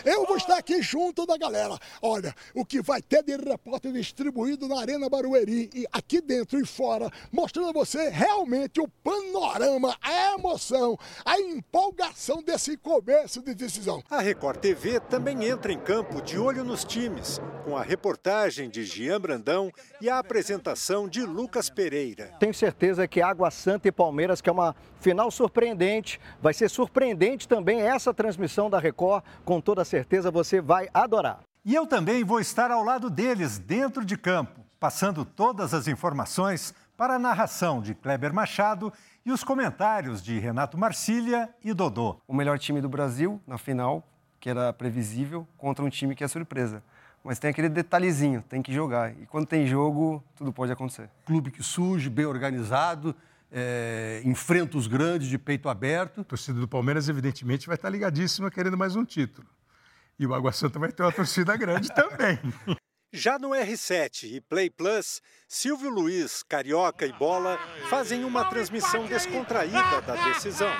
Eu vou estar aqui junto da galera. Olha, o que vai ter de repórter distribuído na Arena Barueri e aqui dentro e fora, mostrando a você realmente o panorama, a emoção, a empolgação desse começo de decisão. A Record TV também entra em campo de olho nos times, com a reportagem de Gian Brandão e a apresentação de Lucas Pereira. Tenho certeza que Água Santa e Palmeiras, que é uma final surpreendente, vai ser surpreendente também essa transmissão da Record, com toda certeza você vai adorar. E eu também vou estar ao lado deles, dentro de campo, passando todas as informações para a narração de Kleber Machado e os comentários de Renato Marcília e Dodô. O melhor time do Brasil na final, que era previsível, contra um time que é surpresa. Mas tem aquele detalhezinho, tem que jogar. E quando tem jogo, tudo pode acontecer. Clube que surge, bem organizado, é, enfrenta os grandes de peito aberto. A torcida do Palmeiras, evidentemente, vai estar ligadíssima querendo mais um título. E o Água Santa vai ter uma torcida grande (laughs) também. Já no R7 e Play Plus, Silvio Luiz, Carioca e Bola fazem uma transmissão descontraída da decisão.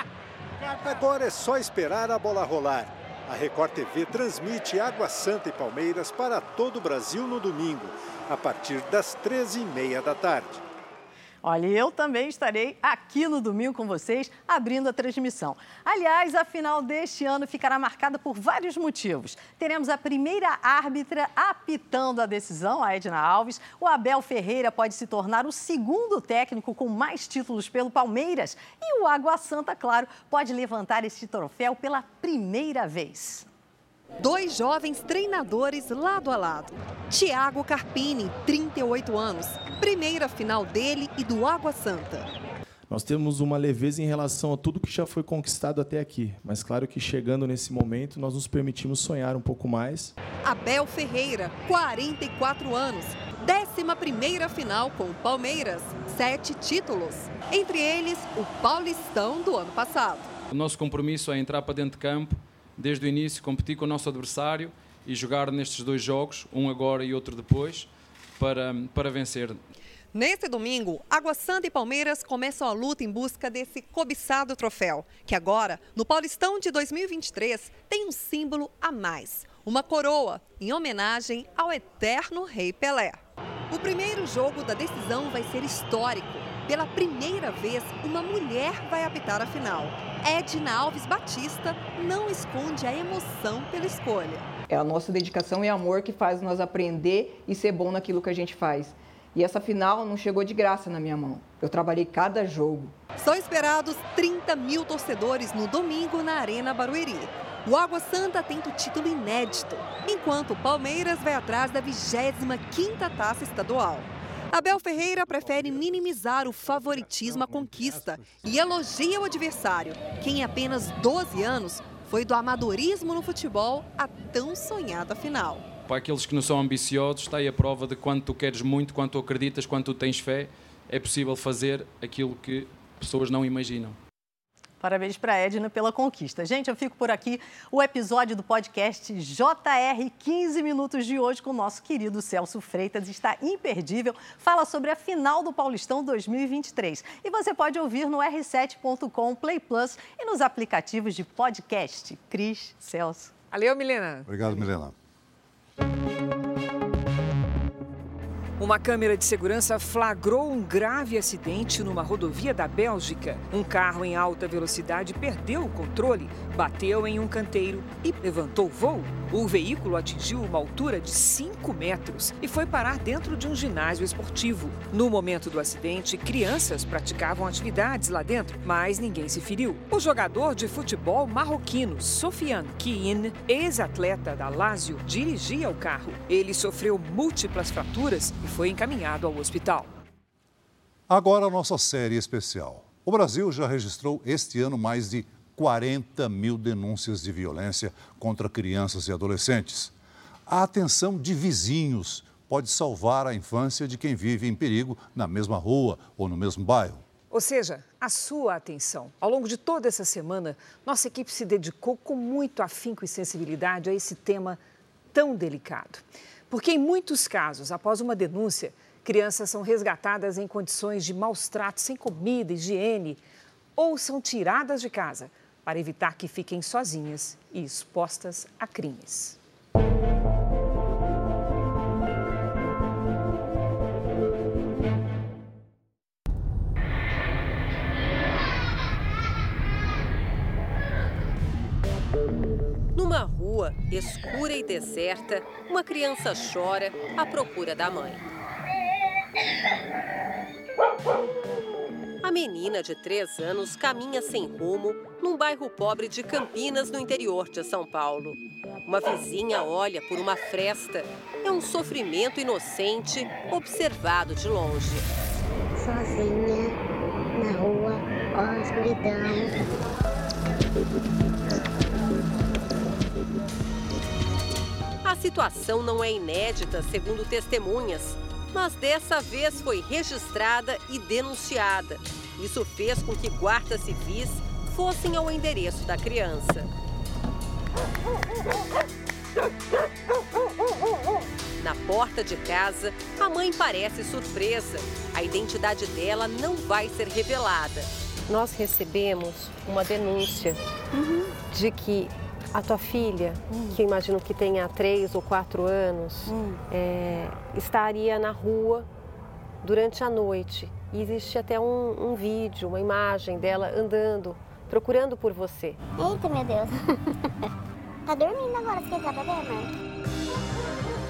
Agora é só esperar a bola rolar. A Record TV transmite Água Santa e Palmeiras para todo o Brasil no domingo, a partir das 13h30 da tarde. Olha, eu também estarei aqui no domingo com vocês, abrindo a transmissão. Aliás, a final deste ano ficará marcada por vários motivos. Teremos a primeira árbitra apitando a decisão, a Edna Alves. O Abel Ferreira pode se tornar o segundo técnico com mais títulos pelo Palmeiras. E o Água Santa, claro, pode levantar este troféu pela primeira vez. Dois jovens treinadores lado a lado. Tiago Carpini, 38 anos. Primeira final dele e do Água Santa. Nós temos uma leveza em relação a tudo que já foi conquistado até aqui, mas claro que chegando nesse momento nós nos permitimos sonhar um pouco mais. Abel Ferreira, 44 anos. Décima primeira final com o Palmeiras, sete títulos. Entre eles, o Paulistão do ano passado. O nosso compromisso é entrar para dentro de campo, desde o início, competir com o nosso adversário e jogar nestes dois jogos, um agora e outro depois, para, para vencer. Neste domingo, Água Santa e Palmeiras começam a luta em busca desse cobiçado troféu, que agora, no Paulistão de 2023, tem um símbolo a mais: uma coroa, em homenagem ao eterno Rei Pelé. O primeiro jogo da decisão vai ser histórico. Pela primeira vez, uma mulher vai apitar a final. Edna Alves Batista não esconde a emoção pela escolha. É a nossa dedicação e amor que faz nós aprender e ser bom naquilo que a gente faz. E essa final não chegou de graça na minha mão. Eu trabalhei cada jogo. São esperados 30 mil torcedores no domingo na Arena Barueri. O Água Santa tenta o título inédito, enquanto o Palmeiras vai atrás da 25ª taça estadual. Abel Ferreira prefere minimizar o favoritismo à conquista e elogia o adversário, que em apenas 12 anos foi do amadorismo no futebol à tão sonhada final. Para aqueles que não são ambiciosos, está aí a prova de quanto tu queres muito, quanto tu acreditas, quanto tu tens fé, é possível fazer aquilo que pessoas não imaginam. Parabéns para a Edna pela conquista. Gente, eu fico por aqui. O episódio do podcast JR 15 Minutos de hoje com o nosso querido Celso Freitas está imperdível. Fala sobre a final do Paulistão 2023. E você pode ouvir no r7.com Play Plus e nos aplicativos de podcast. Cris, Celso. Valeu, Milena. Obrigado, Milena. Uma câmera de segurança flagrou um grave acidente numa rodovia da Bélgica. Um carro em alta velocidade perdeu o controle, bateu em um canteiro e levantou voo. O veículo atingiu uma altura de 5 metros e foi parar dentro de um ginásio esportivo. No momento do acidente, crianças praticavam atividades lá dentro, mas ninguém se feriu. O jogador de futebol marroquino Sofiane Kien, ex-atleta da Lazio, dirigia o carro. Ele sofreu múltiplas fraturas foi encaminhado ao hospital. Agora a nossa série especial. O Brasil já registrou este ano mais de 40 mil denúncias de violência contra crianças e adolescentes. A atenção de vizinhos pode salvar a infância de quem vive em perigo na mesma rua ou no mesmo bairro. Ou seja, a sua atenção. Ao longo de toda essa semana, nossa equipe se dedicou com muito afinco e sensibilidade a esse tema tão delicado. Porque em muitos casos, após uma denúncia, crianças são resgatadas em condições de maus tratos, sem comida, higiene, ou são tiradas de casa para evitar que fiquem sozinhas e expostas a crimes. Escura e deserta, uma criança chora à procura da mãe. A menina de 3 anos caminha sem rumo num bairro pobre de Campinas, no interior de São Paulo. Uma vizinha olha por uma fresta. É um sofrimento inocente observado de longe. Sozinha, na rua, ó, escuridão. Situação não é inédita, segundo testemunhas, mas dessa vez foi registrada e denunciada. Isso fez com que guardas civis fossem ao endereço da criança. Na porta de casa, a mãe parece surpresa. A identidade dela não vai ser revelada. Nós recebemos uma denúncia de que a tua filha, que eu imagino que tenha três ou quatro anos, é, estaria na rua durante a noite. E existe até um, um vídeo, uma imagem dela andando, procurando por você. Eita, meu Deus. (laughs) tá dormindo agora, você quer entrar pra ver, mãe?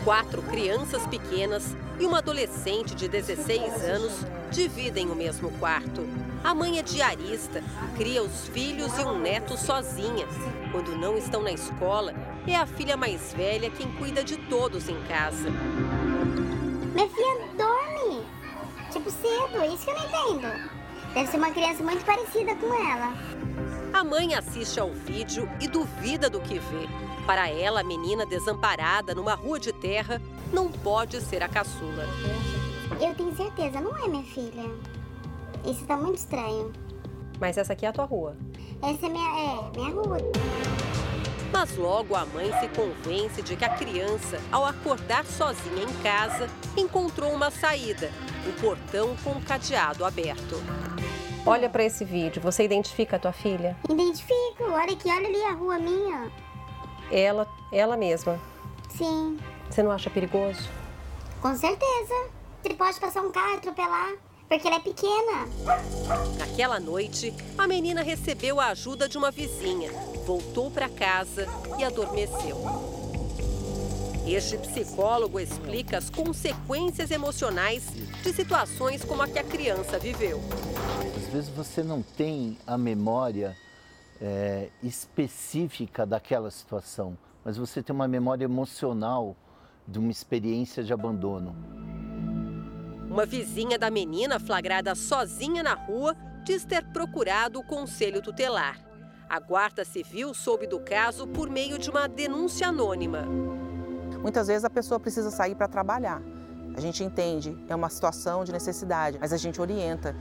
Quatro crianças pequenas e uma adolescente de 16 anos dividem o mesmo quarto. A mãe é diarista, cria os filhos e um neto sozinha. Quando não estão na escola, é a filha mais velha quem cuida de todos em casa. Minha filha dorme. Tipo, cedo, isso que eu não entendo. Deve ser uma criança muito parecida com ela. A mãe assiste ao vídeo e duvida do que vê. Para ela, a menina desamparada numa rua de terra não pode ser a caçula. Eu tenho certeza, não é minha filha. Isso tá muito estranho. Mas essa aqui é a tua rua. Essa é minha, é, minha rua. Mas logo a mãe se convence de que a criança, ao acordar sozinha em casa, encontrou uma saída, o portão com o cadeado aberto. Olha para esse vídeo, você identifica a tua filha? Identifico. Olha aqui, olha ali a rua minha. Ela, ela mesma. Sim, Você não acha perigoso? com certeza. Você pode passar um carro e atropelar, porque ela é pequena. Naquela noite, a menina recebeu a ajuda de uma vizinha, voltou para casa e adormeceu. Este psicólogo explica as consequências emocionais de situações como a que a criança viveu. Às vezes você não tem a memória é, específica daquela situação, mas você tem uma memória emocional de uma experiência de abandono. Uma vizinha da menina flagrada sozinha na rua diz ter procurado o conselho tutelar. A Guarda Civil soube do caso por meio de uma denúncia anônima. Muitas vezes a pessoa precisa sair para trabalhar. A gente entende, é uma situação de necessidade, mas a gente orienta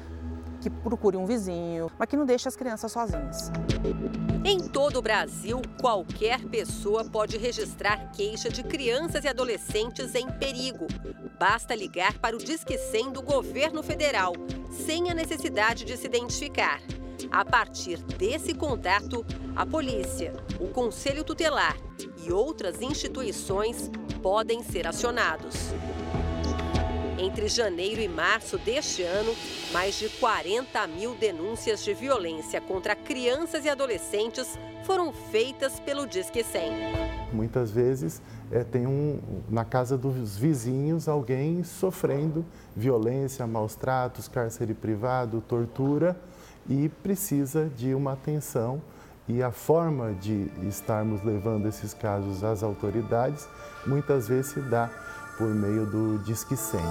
que procure um vizinho, mas que não deixe as crianças sozinhas. Em todo o Brasil, qualquer pessoa pode registrar queixa de crianças e adolescentes em perigo. Basta ligar para o Disque 100 do governo federal, sem a necessidade de se identificar. A partir desse contato, a polícia, o Conselho Tutelar e outras instituições podem ser acionados. Entre janeiro e março deste ano, mais de 40 mil denúncias de violência contra crianças e adolescentes foram feitas pelo Disque 100. Muitas vezes é, tem um, na casa dos vizinhos alguém sofrendo violência, maus tratos, cárcere privado, tortura e precisa de uma atenção. E a forma de estarmos levando esses casos às autoridades muitas vezes se dá por meio do Disque 100.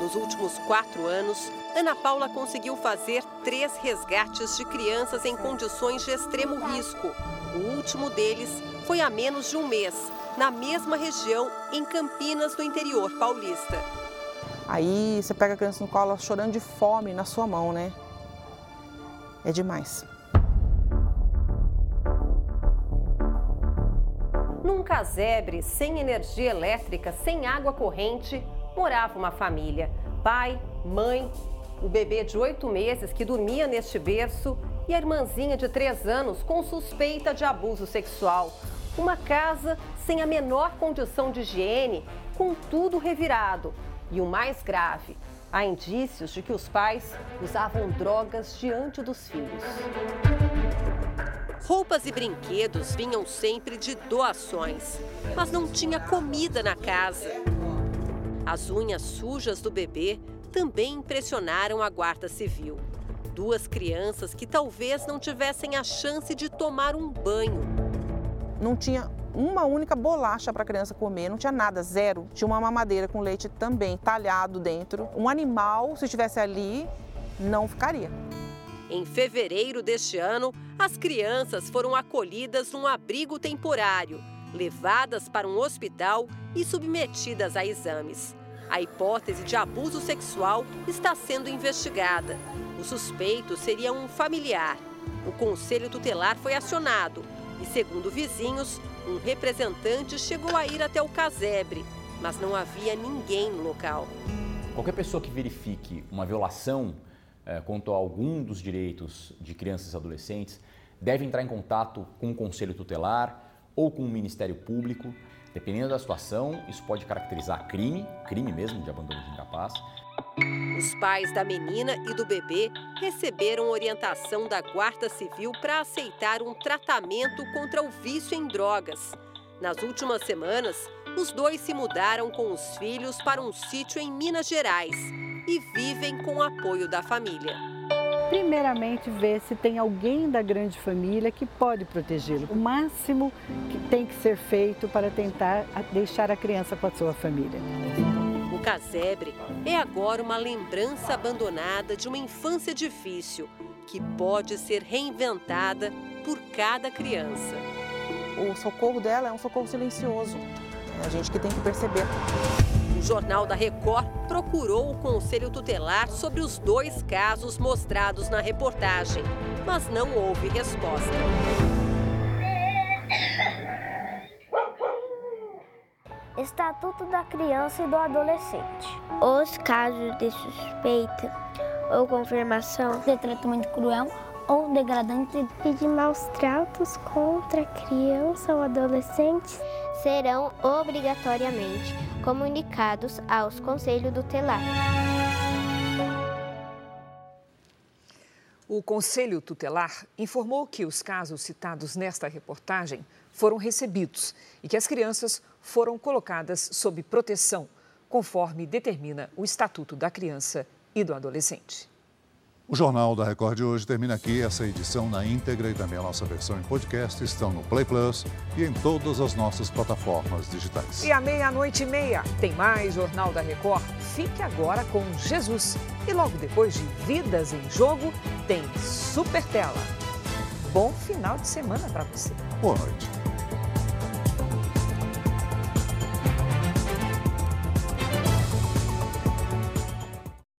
Nos últimos quatro anos, Ana Paula conseguiu fazer três resgates de crianças em condições de extremo risco. O último deles foi há menos de um mês, na mesma região, em Campinas, no interior paulista. Aí você pega a criança no colo chorando de fome na sua mão, né? É demais. Num casebre, sem energia elétrica, sem água corrente, morava uma família. Pai, mãe, o bebê de oito meses que dormia neste berço e a irmãzinha de 3 anos com suspeita de abuso sexual. Uma casa sem a menor condição de higiene, com tudo revirado. E o mais grave, há indícios de que os pais usavam drogas diante dos filhos. Roupas e brinquedos vinham sempre de doações, mas não tinha comida na casa. As unhas sujas do bebê também impressionaram a Guarda Civil. Duas crianças que talvez não tivessem a chance de tomar um banho. Não tinha uma única bolacha para a criança comer, não tinha nada, zero. Tinha uma mamadeira com leite também talhado dentro. Um animal, se estivesse ali, não ficaria. Em fevereiro deste ano, as crianças foram acolhidas num abrigo temporário, levadas para um hospital e submetidas a exames. A hipótese de abuso sexual está sendo investigada. O suspeito seria um familiar. O conselho tutelar foi acionado e, segundo vizinhos, um representante chegou a ir até o casebre, mas não havia ninguém no local. Qualquer pessoa que verifique uma violação quanto a algum dos direitos de crianças e adolescentes deve entrar em contato com o conselho tutelar ou com o Ministério Público. Dependendo da situação, isso pode caracterizar crime, crime mesmo de abandono de incapaz. Os pais da menina e do bebê receberam orientação da Guarda Civil para aceitar um tratamento contra o vício em drogas. Nas últimas semanas, os dois se mudaram com os filhos para um sítio em Minas Gerais e vivem com o apoio da família. Primeiramente, ver se tem alguém da grande família que pode protegê-lo. O máximo que tem que ser feito para tentar deixar a criança com a sua família. O casebre é agora uma lembrança abandonada de uma infância difícil que pode ser reinventada por cada criança. O socorro dela é um socorro silencioso. É a gente que tem que perceber. O Jornal da Record procurou o Conselho Tutelar sobre os dois casos mostrados na reportagem, mas não houve resposta. Estatuto da Criança e do Adolescente. Os casos de suspeita ou confirmação de tratamento cruel ou degradante e de maus tratos contra criança ou adolescentes serão obrigatoriamente comunicados aos conselhos tutelar. O Conselho Tutelar informou que os casos citados nesta reportagem foram recebidos e que as crianças foram colocadas sob proteção, conforme determina o Estatuto da Criança e do Adolescente. O Jornal da Record de hoje termina aqui. Essa edição na íntegra e também a nossa versão em podcast estão no Play Plus e em todas as nossas plataformas digitais. E à meia-noite e meia tem mais Jornal da Record. Fique agora com Jesus. E logo depois de Vidas em Jogo, tem Super Tela. Bom final de semana para você. Boa noite.